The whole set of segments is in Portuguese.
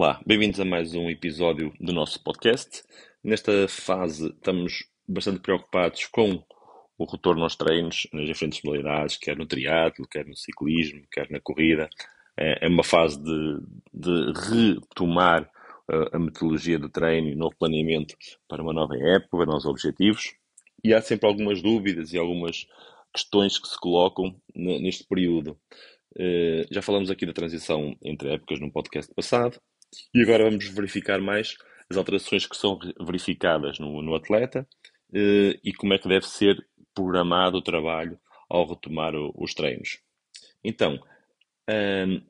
Olá, bem-vindos a mais um episódio do nosso podcast. Nesta fase estamos bastante preocupados com o retorno aos treinos nas diferentes modalidades, quer no triatlo, quer no ciclismo, quer na corrida. É, é uma fase de, de retomar a, a metodologia de treino e novo planeamento para uma nova época, novos objetivos. E há sempre algumas dúvidas e algumas questões que se colocam neste período. Uh, já falamos aqui da transição entre épocas no podcast passado e agora vamos verificar mais as alterações que são verificadas no, no atleta uh, e como é que deve ser programado o trabalho ao retomar o, os treinos. Então, uh,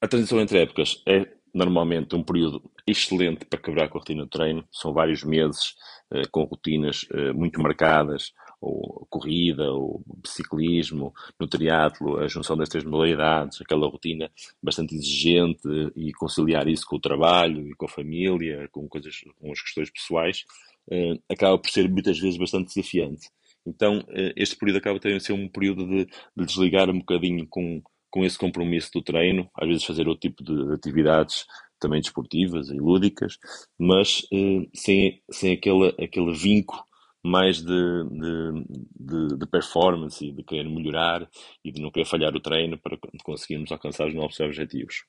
a transição entre épocas é normalmente um período excelente para quebrar a rotina de treino. São vários meses uh, com rotinas uh, muito marcadas, ou corrida, ou ciclismo, no triatlo, a junção destas modalidades, aquela rotina bastante exigente e conciliar isso com o trabalho e com a família, com coisas, com as questões pessoais, uh, acaba por ser muitas vezes bastante desafiante. Então, este período acaba também ser um período de, de desligar um bocadinho com com esse compromisso do treino, às vezes fazer outro tipo de atividades também desportivas e lúdicas, mas eh, sem, sem aquele, aquele vínculo mais de, de, de, de, performance e de querer melhorar e de não querer falhar o treino para conseguirmos alcançar os nossos objetivos.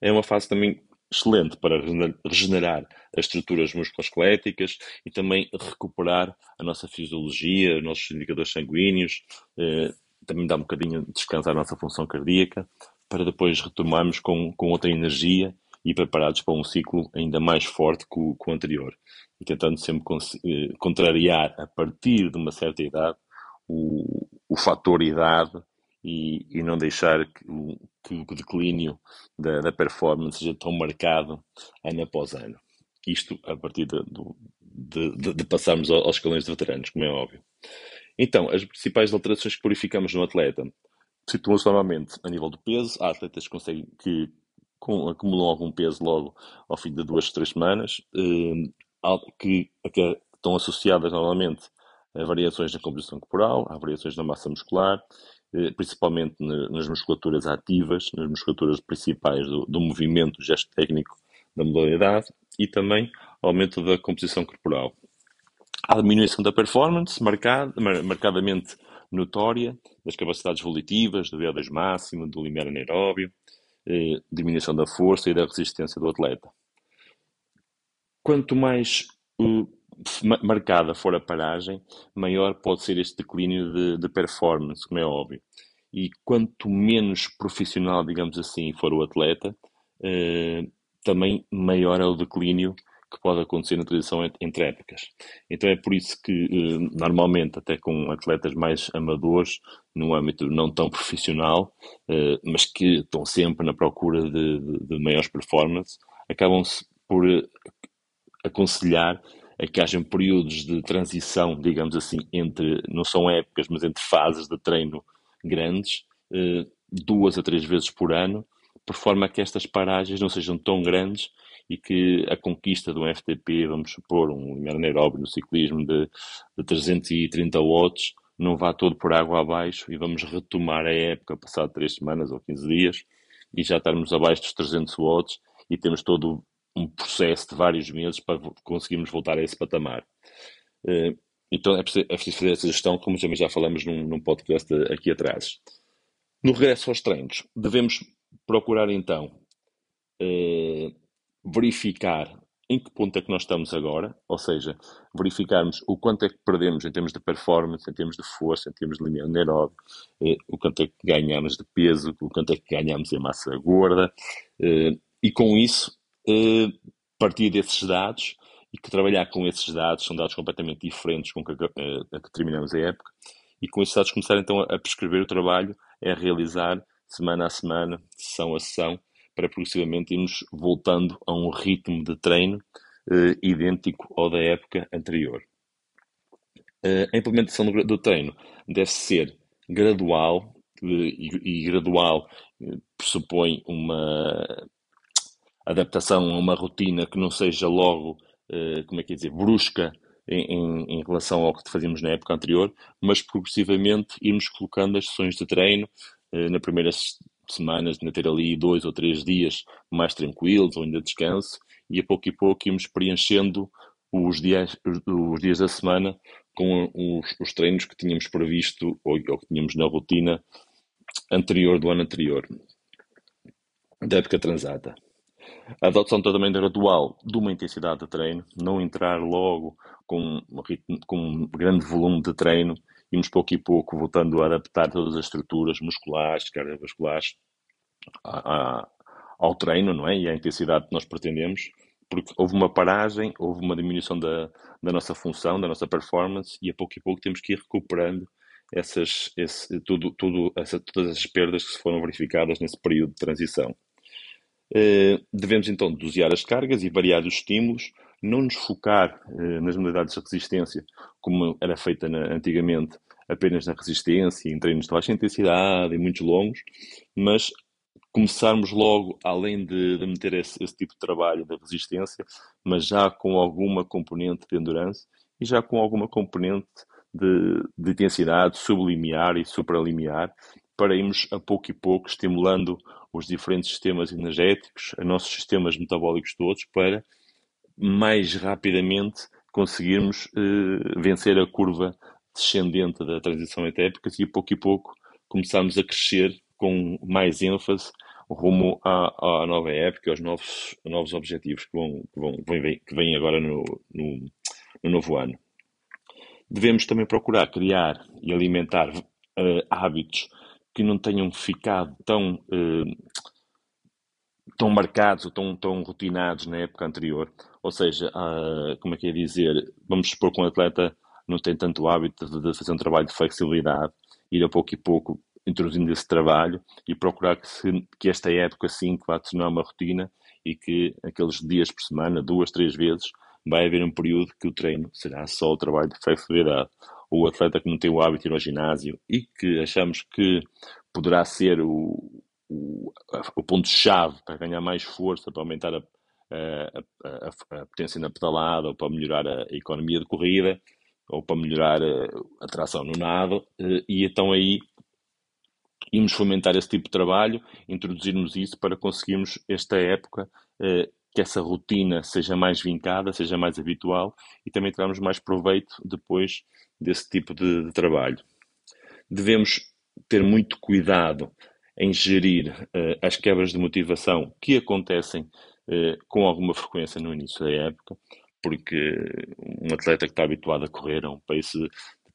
É uma fase também excelente para regenerar as estruturas musculoesqueléticas e também recuperar a nossa fisiologia, os nossos indicadores sanguíneos, eh, também dá um bocadinho de descanso à nossa função cardíaca, para depois retomarmos com, com outra energia e preparados para um ciclo ainda mais forte que o, que o anterior. E tentando sempre eh, contrariar, a partir de uma certa idade, o, o fator idade e, e não deixar que o, que o declínio da, da, performance seja tão marcado ano após ano. Isto a partir de, de, de, de passarmos aos escalões de veteranos, como é óbvio. Então, as principais alterações que verificamos no atleta situam-se normalmente a nível do peso. Há atletas que conseguem que com, acumulam algum peso logo ao fim de duas, três semanas, eh, que, que estão associadas normalmente a variações na composição corporal, a variações na massa muscular, eh, principalmente nas musculaturas ativas, nas musculaturas principais do, do movimento, gesto técnico da modalidade e também aumento da composição corporal. Há diminuição da performance, marcada, marcadamente notória, das capacidades volitivas, do VO2 máximo, do limiar anaeróbio, eh, diminuição da força e da resistência do atleta. Quanto mais uh, marcada for a paragem, maior pode ser este declínio de, de performance, como é óbvio. E quanto menos profissional, digamos assim, for o atleta, eh, também maior é o declínio que pode acontecer na transição entre épocas. Então é por isso que, eh, normalmente, até com atletas mais amadores, no âmbito não tão profissional, eh, mas que estão sempre na procura de, de, de maiores performances, acabam-se por eh, aconselhar a que hajam períodos de transição, digamos assim, entre, não são épocas, mas entre fases de treino grandes, duas a três vezes por ano, por forma a que estas paragens não sejam tão grandes e que a conquista um FTP, vamos supor, um limiar anaeróbio no ciclismo de, de 330 watts, não vá todo por água abaixo e vamos retomar a época passado 3 semanas ou 15 dias e já estarmos abaixo dos 300 watts e temos todo um processo de vários meses para conseguirmos voltar a esse patamar. Eh, então é preciso, é preciso fazer essa gestão, como também já falamos num, num podcast aqui atrás. No regresso aos treinos, devemos procurar então eh, verificar em que ponto é que nós estamos agora, ou seja, verificarmos o quanto é que perdemos em termos de performance, em termos de força, em termos de limiar anaeróbio, eh, o quanto é que ganhamos de peso, o quanto é que ganhamos em massa gorda, eh, e com isso, eh, partir desses dados, e que trabalhar com esses dados, são dados completamente diferentes com que, eh, a que terminamos a época, e com esses dados começar então a prescrever o trabalho, é realizar semana a semana, sessão a sessão, para progressivamente irmos voltando a um ritmo de treino eh, idêntico ao da época anterior. Eh, a implementação do, do, treino deve ser gradual eh, e, e, gradual pressupõe uma adaptação a uma rotina que não seja logo, como é que é dizer, brusca em, em, relação ao que fazíamos na época anterior, mas progressivamente irmos colocando as sessões de treino na primeira semanas, ainda ter ali dois ou três dias mais tranquilos ou ainda descanso, e a pouco e pouco íamos preenchendo os dias, os dias da semana com os, os treinos que tínhamos previsto ou, ou, que tínhamos na rotina anterior do ano anterior, da época transata. A adoção também gradual de uma intensidade de treino, não entrar logo com, com um grande volume de treino, íamos pouco e pouco voltando a adaptar todas as estruturas musculares, cardiovasculares a, a, ao treino, não é? E à intensidade que nós pretendemos, porque houve uma paragem, houve uma diminuição da, da nossa função, da nossa performance, e a pouco e pouco temos que ir recuperando essas, esse, tudo, tudo, essa, todas as perdas que se foram verificadas nesse período de transição. Uh, devemos então dosear as cargas e variar os estímulos, não nos focar uh, nas modalidades de resistência, como era feita antigamente, apenas na resistência, em treinos de baixa intensidade e muitos longos, mas começarmos logo, além de, de meter esse, esse, tipo de trabalho da resistência, mas já com alguma componente de endurance e já com alguma componente de, de intensidade sublimiar e supralimiar, para irmos a pouco e pouco estimulando os diferentes sistemas energéticos, os nossos sistemas metabólicos todos, para mais rapidamente conseguirmos eh, vencer a curva descendente da transição etépica e a pouco e pouco começarmos a crescer com mais ênfase rumo à, à nova época, aos novos, novos objetivos que, vão, que, vão, que vêm agora no, no, no, novo ano. Devemos também procurar criar e alimentar uh, hábitos que não tenham ficado tão, uh, tão marcados ou tão, tão rotinados na época anterior. Ou seja, uh, como é que é dizer, vamos supor que um atleta não tem tanto hábito de, de fazer um trabalho de flexibilidade, ir a pouco e pouco introduzindo esse trabalho e procurar que, se, que esta época sim que vá tornar uma rotina e que aqueles dias por semana, duas, três vezes, vai haver um período que o treino será só o trabalho de flexibilidade. O atleta que não tem o hábito de ir ao ginásio e que achamos que poderá ser o, o, o ponto-chave para ganhar mais força, para aumentar a, a, a, a, potência na pedalada ou para melhorar a, economia de corrida ou para melhorar a, tração no nado, eh, e então aí íamos fomentar esse tipo de trabalho, introduzirmos isso para conseguirmos, esta época, eh, que essa rotina seja mais vincada, seja mais habitual e também tirarmos mais proveito depois desse tipo de, de trabalho. Devemos ter muito cuidado em gerir uh, as quebras de motivação que acontecem uh, com alguma frequência no início da época, porque um atleta que está habituado a correr a um pace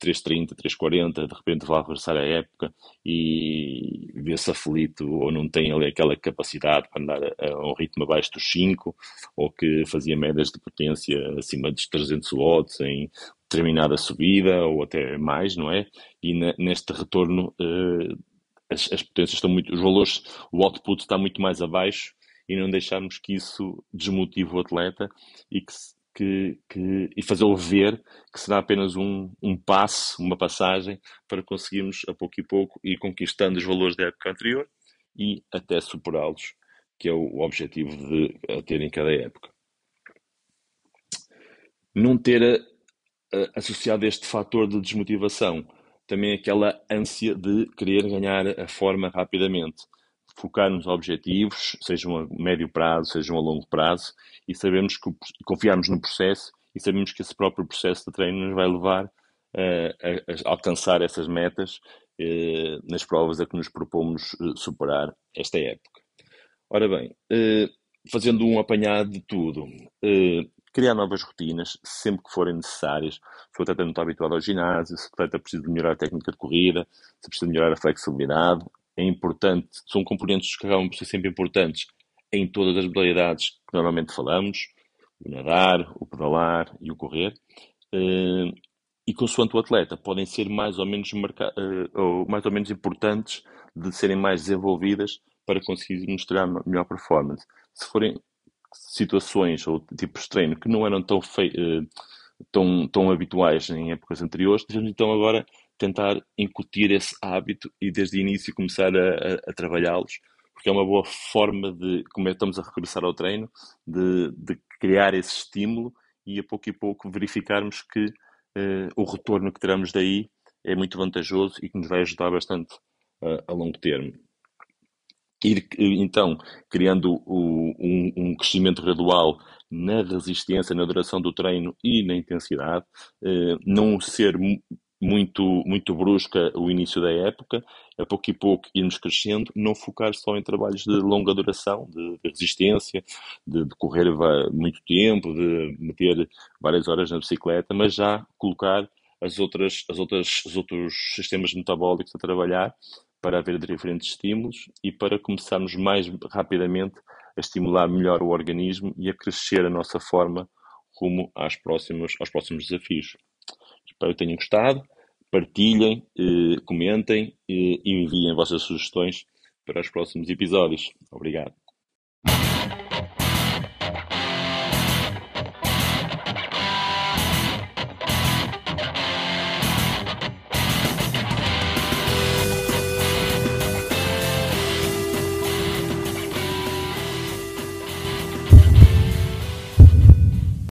3.30, 3.40, de repente vai regressar à época e vê-se aflito ou não tem ali aquela capacidade para andar a, um ritmo abaixo dos 5 ou que fazia médias de potência acima dos 300 watts em determinada subida ou até mais, não é? E neste retorno uh, as, as potências estão muito, os valores, o output está muito mais abaixo e não deixarmos que isso desmotive o atleta e que que, que, e fazê-lo ver que será apenas um, um passo, uma passagem, para conseguirmos, a pouco e pouco, ir conquistando os valores da época anterior e até superá-los, que é o, objetivo de ter em cada época. Não ter a, a, associado este fator de desmotivação também aquela ânsia de querer ganhar a forma rapidamente focar nos objetivos, sejam a médio prazo, sejam a longo prazo, e sabemos que confiarmos no processo e sabemos que esse próprio processo de treino nos vai levar uh, a, a, alcançar essas metas uh, nas provas a que nos propomos uh, superar esta época. Ora bem, fazendo um apanhado de tudo, criar novas rotinas sempre que forem necessárias. Se o atleta não está habituado ao ginásio, se o atleta precisa melhorar a técnica de corrida, se precisa melhorar a flexibilidade, é importante, são componentes que acabam por ser sempre importantes em todas as modalidades que normalmente falamos, o nadar, o pedalar e o correr, uh, e consoante o atleta, podem ser mais ou menos, marca, uh, ou mais ou menos importantes de serem mais desenvolvidas para conseguir mostrar melhor performance. Se forem situações ou tipos de treino que não eram tão, uh, tão, tão habituais em épocas anteriores, devemos então agora tentar incutir esse hábito e desde o início começar a, a, a trabalhá-los, porque é uma boa forma de, como é estamos a regressar ao treino, de, de, criar esse estímulo e a pouco e pouco verificarmos que uh, o retorno que teremos daí é muito vantajoso e que nos vai ajudar bastante uh, a longo termo. ir então criando o, um, um, crescimento gradual na resistência, na duração do treino e na intensidade, eh, não ser muito, muito brusca o início da época, a pouco e pouco irmos crescendo, não focar só em trabalhos de longa duração, de, de resistência, de, de, correr muito tempo, de meter várias horas na bicicleta, mas já colocar as outras, as outras, os outros sistemas metabólicos a trabalhar para haver diferentes estímulos e para começarmos mais rapidamente a estimular melhor o organismo e a crescer a nossa forma rumo às próximas, aos próximos desafios. Espero que tenham gostado. Partilhem, eh, comentem eh, e enviem vossas sugestões para os próximos episódios. Obrigado.